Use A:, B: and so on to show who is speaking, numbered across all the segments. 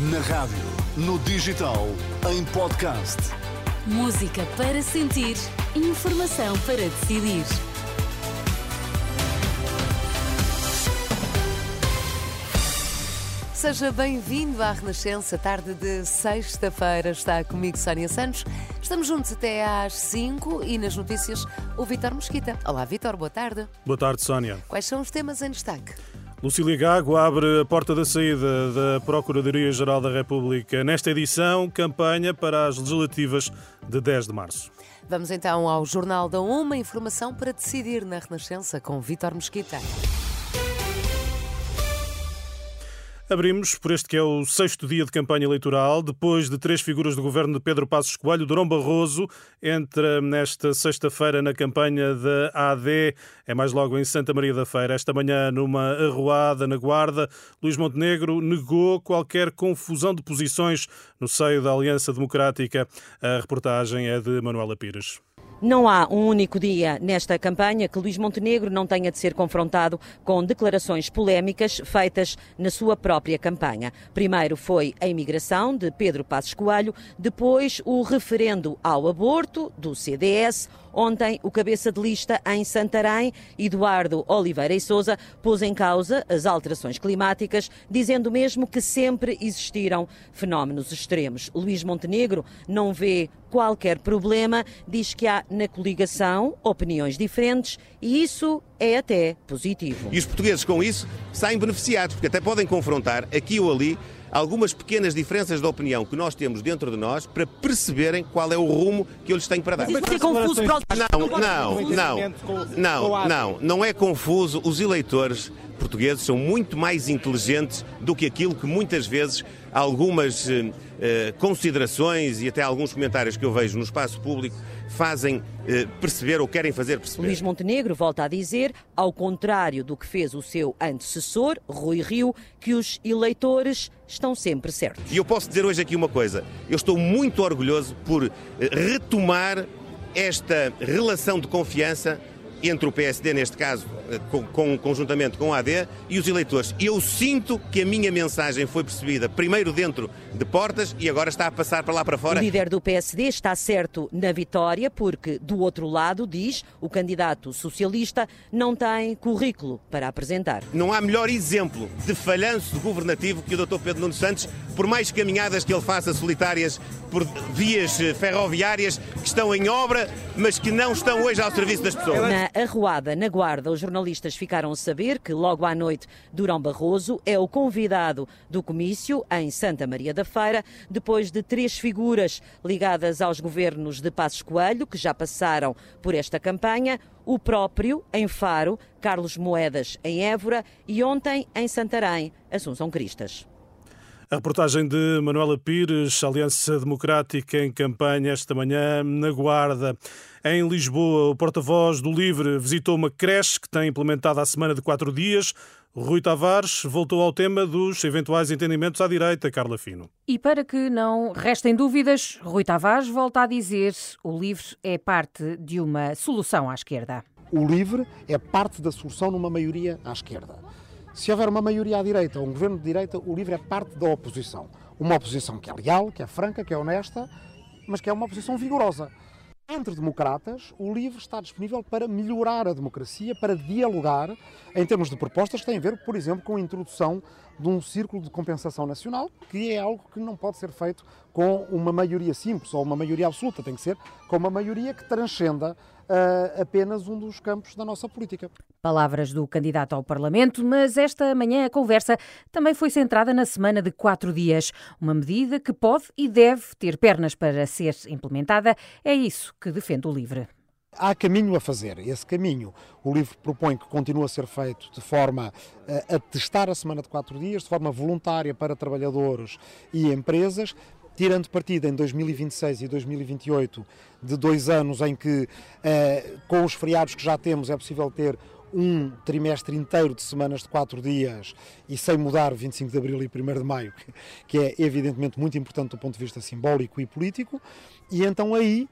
A: Na rádio, no digital, em podcast.
B: Música para sentir, informação para decidir. Seja bem-vindo à Renascença, tarde de sexta-feira. Está comigo Sónia Santos. Estamos juntos até às 5 e nas notícias o Vitor Mosquita. Olá, Vitor, boa tarde.
C: Boa tarde, Sónia.
B: Quais são os temas em destaque?
C: Lucília Gago abre a porta da saída da Procuradoria-Geral da República. Nesta edição, campanha para as legislativas de 10 de março.
B: Vamos então ao Jornal da Uma, informação para decidir na Renascença com Vitor Mosquita.
C: Abrimos por este que é o sexto dia de campanha eleitoral. Depois de três figuras do governo de Pedro Passos Coelho, Durão Barroso entra nesta sexta-feira na campanha da AD. É mais logo em Santa Maria da Feira. Esta manhã, numa arruada na Guarda, Luís Montenegro negou qualquer confusão de posições no seio da Aliança Democrática. A reportagem é de Manuela Pires.
D: Não há um único dia nesta campanha que Luís Montenegro não tenha de ser confrontado com declarações polémicas feitas na sua própria campanha. Primeiro foi a imigração de Pedro Passos Coelho, depois o referendo ao aborto do CDS, Ontem, o cabeça de lista em Santarém, Eduardo Oliveira e Souza, pôs em causa as alterações climáticas, dizendo mesmo que sempre existiram fenómenos extremos. Luís Montenegro não vê qualquer problema, diz que há na coligação opiniões diferentes e isso é até positivo.
E: E os portugueses com isso saem beneficiados, porque até podem confrontar aqui ou ali algumas pequenas diferenças de opinião que nós temos dentro de nós para perceberem qual é o rumo que eu lhes tenho para dar.
D: Mas é confuso para
E: Não, não, não, não, não, não é confuso. Os eleitores portugueses são muito mais inteligentes do que aquilo que muitas vezes algumas eh, considerações e até alguns comentários que eu vejo no espaço público fazem eh, perceber ou querem fazer perceber.
D: Luís Montenegro volta a dizer, ao contrário do que fez o seu antecessor, Rui Rio, que os eleitores estão sempre certos.
E: E eu posso dizer hoje aqui uma coisa: eu estou muito orgulhoso por eh, retomar esta relação de confiança entre o PSD, neste caso, eh, com, com, conjuntamente com a AD, e os eleitores. Eu sinto que a minha mensagem foi percebida primeiro dentro de portas e agora está a passar para lá para fora.
D: O líder do PSD está certo na vitória, porque do outro lado, diz, o candidato socialista não tem currículo para apresentar.
E: Não há melhor exemplo de falhanço governativo que o Dr. Pedro Nuno Santos, por mais caminhadas que ele faça solitárias por vias eh, ferroviárias que estão em obra, mas que não estão hoje ao serviço das pessoas.
D: Na arruada, na Guarda, os jornalistas ficaram a saber que logo à noite Durão Barroso é o convidado do comício em Santa Maria da Feira, depois de três figuras ligadas aos governos de Passos Coelho, que já passaram por esta campanha, o próprio em Faro, Carlos Moedas em Évora e ontem em Santarém, Assunção Cristas.
C: A reportagem de Manuela Pires, Aliança Democrática em campanha esta manhã na Guarda. Em Lisboa, o porta-voz do Livre visitou uma creche que tem implementada a semana de quatro dias. Rui Tavares voltou ao tema dos eventuais entendimentos à direita, Carla Fino.
F: E para que não restem dúvidas, Rui Tavares volta a dizer o LIVRE é parte de uma solução à esquerda.
G: O LIVRE é parte da solução numa maioria à esquerda. Se houver uma maioria à direita ou um governo de direita, o LIVRE é parte da oposição. Uma oposição que é leal, que é franca, que é honesta, mas que é uma oposição vigorosa. Entre democratas, o LIVRE está disponível para melhorar a democracia, para dialogar em termos de propostas que têm a ver, por exemplo, com a introdução de um círculo de compensação nacional, que é algo que não pode ser feito com uma maioria simples ou uma maioria absoluta, tem que ser com uma maioria que transcenda uh, apenas um dos campos da nossa política.
F: Palavras do candidato ao Parlamento, mas esta manhã a conversa também foi centrada na semana de quatro dias. Uma medida que pode e deve ter pernas para ser implementada. É isso que defende o LIVRE.
G: Há caminho a fazer. Esse caminho, o livro propõe que continue a ser feito de forma a testar a semana de quatro dias, de forma voluntária para trabalhadores e empresas, tirando partida em 2026 e 2028 de dois anos em que, eh, com os feriados que já temos, é possível ter um trimestre inteiro de semanas de quatro dias e sem mudar 25 de Abril e 1 de Maio, que é evidentemente muito importante do ponto de vista simbólico e político, e então aí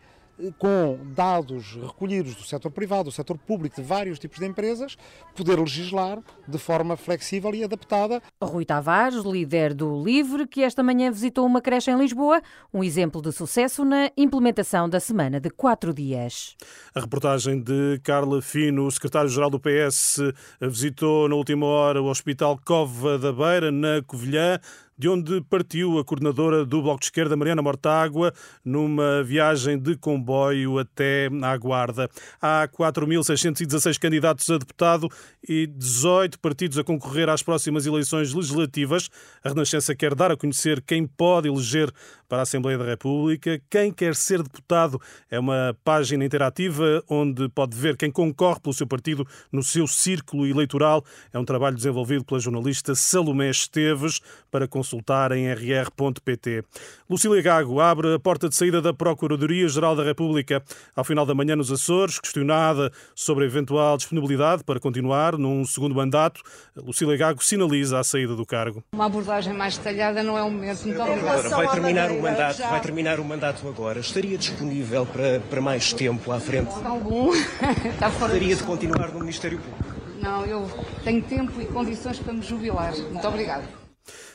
G: com dados recolhidos do setor privado, do setor público, de vários tipos de empresas, poder legislar de forma flexível e adaptada.
F: Rui Tavares, líder do LIVRE, que esta manhã visitou uma creche em Lisboa, um exemplo de sucesso na implementação da semana de quatro dias.
C: A reportagem de Carla Fino, o secretário-geral do PS, visitou na última hora o Hospital Cova da Beira, na Covilhã de onde partiu a coordenadora do Bloco de Esquerda, Mariana Mortágua, numa viagem de comboio até à Guarda. Há 4.616 candidatos a deputado e 18 partidos a concorrer às próximas eleições legislativas. A Renascença quer dar a conhecer quem pode eleger para a Assembleia da República. Quem quer ser deputado é uma página interativa onde pode ver quem concorre pelo seu partido no seu círculo eleitoral. É um trabalho desenvolvido pela jornalista Salomé Esteves para consultar em rr.pt. Lucília Gago abre a porta de saída da Procuradoria-Geral da República ao final da manhã nos Açores, questionada sobre a eventual disponibilidade para continuar num segundo mandato. Lucília Gago sinaliza a saída do cargo.
H: Uma abordagem mais detalhada não é o momento. Muito obrigada.
I: Vai terminar o mandato, vai terminar o mandato agora. Estaria disponível para, para mais tempo à frente?
H: Bom. Está fora
I: Gostaria de continuar no Ministério Público?
H: Não, eu tenho tempo e condições para me jubilar. Muito obrigada.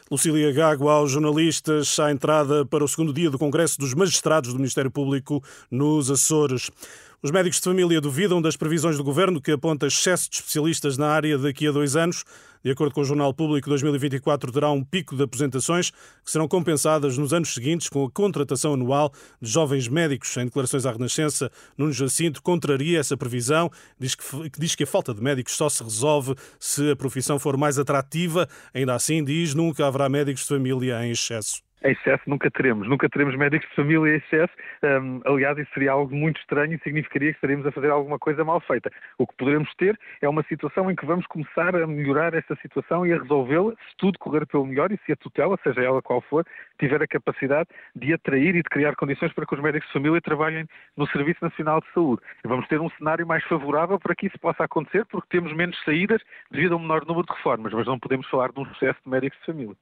C: Lucília Gago aos jornalistas à entrada para o segundo dia do Congresso dos Magistrados do Ministério Público nos Açores. Os médicos de família duvidam das previsões do governo que aponta excesso de especialistas na área daqui a dois anos. De acordo com o Jornal Público, 2024 terá um pico de aposentações que serão compensadas nos anos seguintes com a contratação anual de jovens médicos. Em declarações à Renascença, Nuno Jacinto contraria essa previsão, diz que, diz que a falta de médicos só se resolve se a profissão for mais atrativa. Ainda assim, diz nunca haverá médicos de família em excesso
J: em excesso nunca teremos. Nunca teremos médicos de família em excesso. Um, aliás, isso seria algo muito estranho e significaria que estaríamos a fazer alguma coisa mal feita. O que poderemos ter é uma situação em que vamos começar a melhorar essa situação e a resolvê-la se tudo correr pelo melhor e se a tutela, seja ela qual for, tiver a capacidade de atrair e de criar condições para que os médicos de família trabalhem no Serviço Nacional de Saúde. E vamos ter um cenário mais favorável para que isso possa acontecer, porque temos menos saídas devido a um menor número de reformas, mas não podemos falar de um excesso de médicos de família.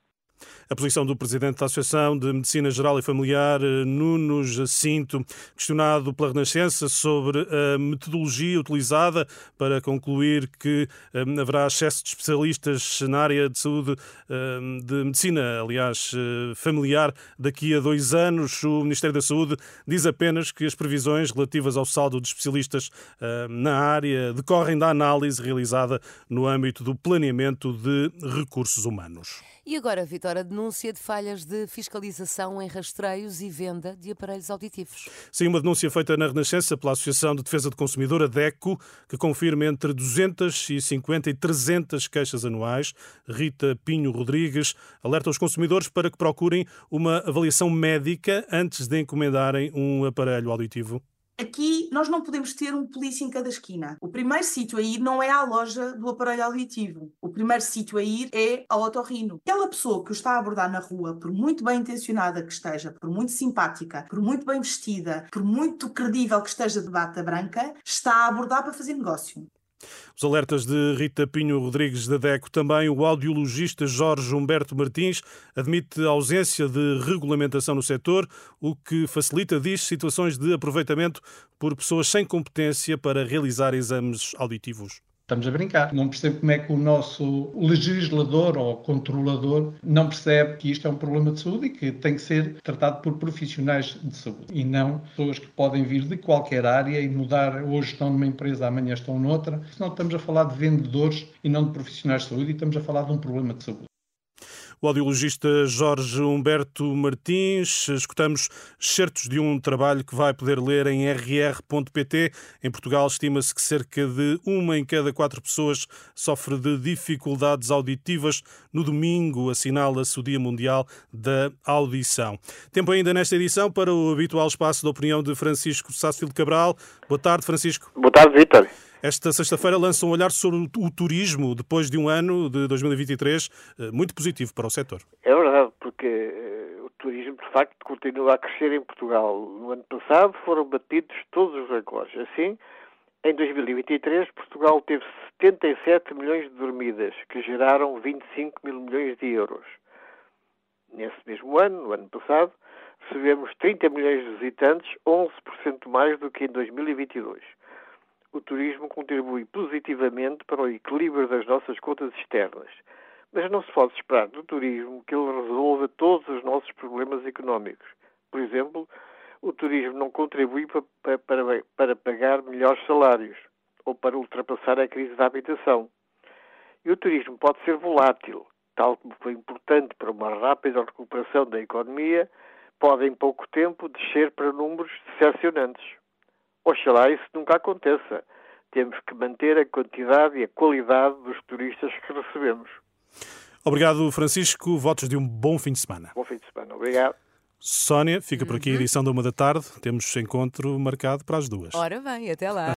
C: A posição do presidente da Associação de Medicina Geral e Familiar, eh, Nuno Jacinto, questionado pela Renascença sobre a metodologia utilizada para concluir que eh, haverá excesso de especialistas na área de saúde, eh, de medicina, aliás, familiar, daqui a dois anos. O Ministério da Saúde diz apenas que as previsões relativas ao saldo de especialistas na área decorrem da análise realizada no âmbito do planeamento de recursos humanos.
B: E agora, Vitor, a denúncia de falhas de fiscalização em rastreios e venda de aparelhos auditivos.
C: Sim, uma denúncia feita na Renascença pela Associação de Defesa do Consumidor, a DECO, que confirma entre 250 e 300 queixas anuais. Rita Pinho Rodrigues alerta os consumidores para que procurem uma avaliação médica antes de encomendarem um aparelho auditivo.
K: Aqui nós não podemos ter um polícia em cada esquina. O primeiro sítio a ir não é à loja do aparelho auditivo. O primeiro sítio a ir é ao otorrino. Aquela pessoa que o está a abordar na rua, por muito bem intencionada que esteja, por muito simpática, por muito bem vestida, por muito credível que esteja de bata branca, está a abordar para fazer negócio.
C: Os alertas de Rita Pinho Rodrigues da DECO. Também o audiologista Jorge Humberto Martins admite a ausência de regulamentação no setor, o que facilita, diz, situações de aproveitamento por pessoas sem competência para realizar exames auditivos.
L: Estamos a brincar. Não percebo como é que o nosso legislador ou controlador não percebe que isto é um problema de saúde e que tem que ser tratado por profissionais de saúde e não pessoas que podem vir de qualquer área e mudar. Hoje estão numa empresa, amanhã estão noutra. Senão estamos a falar de vendedores e não de profissionais de saúde e estamos a falar de um problema de saúde
C: o audiologista Jorge Humberto Martins. Escutamos certos de um trabalho que vai poder ler em rr.pt. Em Portugal, estima-se que cerca de uma em cada quatro pessoas sofre de dificuldades auditivas. No domingo, assinala-se o Dia Mundial da Audição. Tempo ainda nesta edição para o habitual espaço de opinião de Francisco Sácio Cabral. Boa tarde, Francisco.
M: Boa tarde, Vítor.
C: Esta sexta-feira lança um olhar sobre o turismo depois de um ano de 2023 eh, muito positivo para o setor.
M: É verdade, porque eh, o turismo de facto continua a crescer em Portugal. No ano passado foram batidos todos os recordes. Assim, em 2023, Portugal teve 77 milhões de dormidas, que geraram 25 mil milhões de euros. Nesse mesmo ano, no ano passado, recebemos 30 milhões de visitantes, 11% mais do que em 2022. O turismo contribui positivamente para o equilíbrio das nossas contas externas, mas não se pode esperar do turismo que ele resolva todos os nossos problemas económicos. Por exemplo, o turismo não contribui para, para, para pagar melhores salários ou para ultrapassar a crise da habitação. E o turismo pode ser volátil, tal como foi importante para uma rápida recuperação da economia, pode em pouco tempo descer para números decepcionantes. Oxalá isso nunca aconteça. Temos que manter a quantidade e a qualidade dos turistas que recebemos.
C: Obrigado, Francisco. Votos de um bom fim de semana.
M: Bom fim de semana. Obrigado.
C: Sónia, fica por aqui a
B: Uhum.
C: edição da uma da tarde. Temos encontro marcado para as duas.
B: Ora bem, até lá.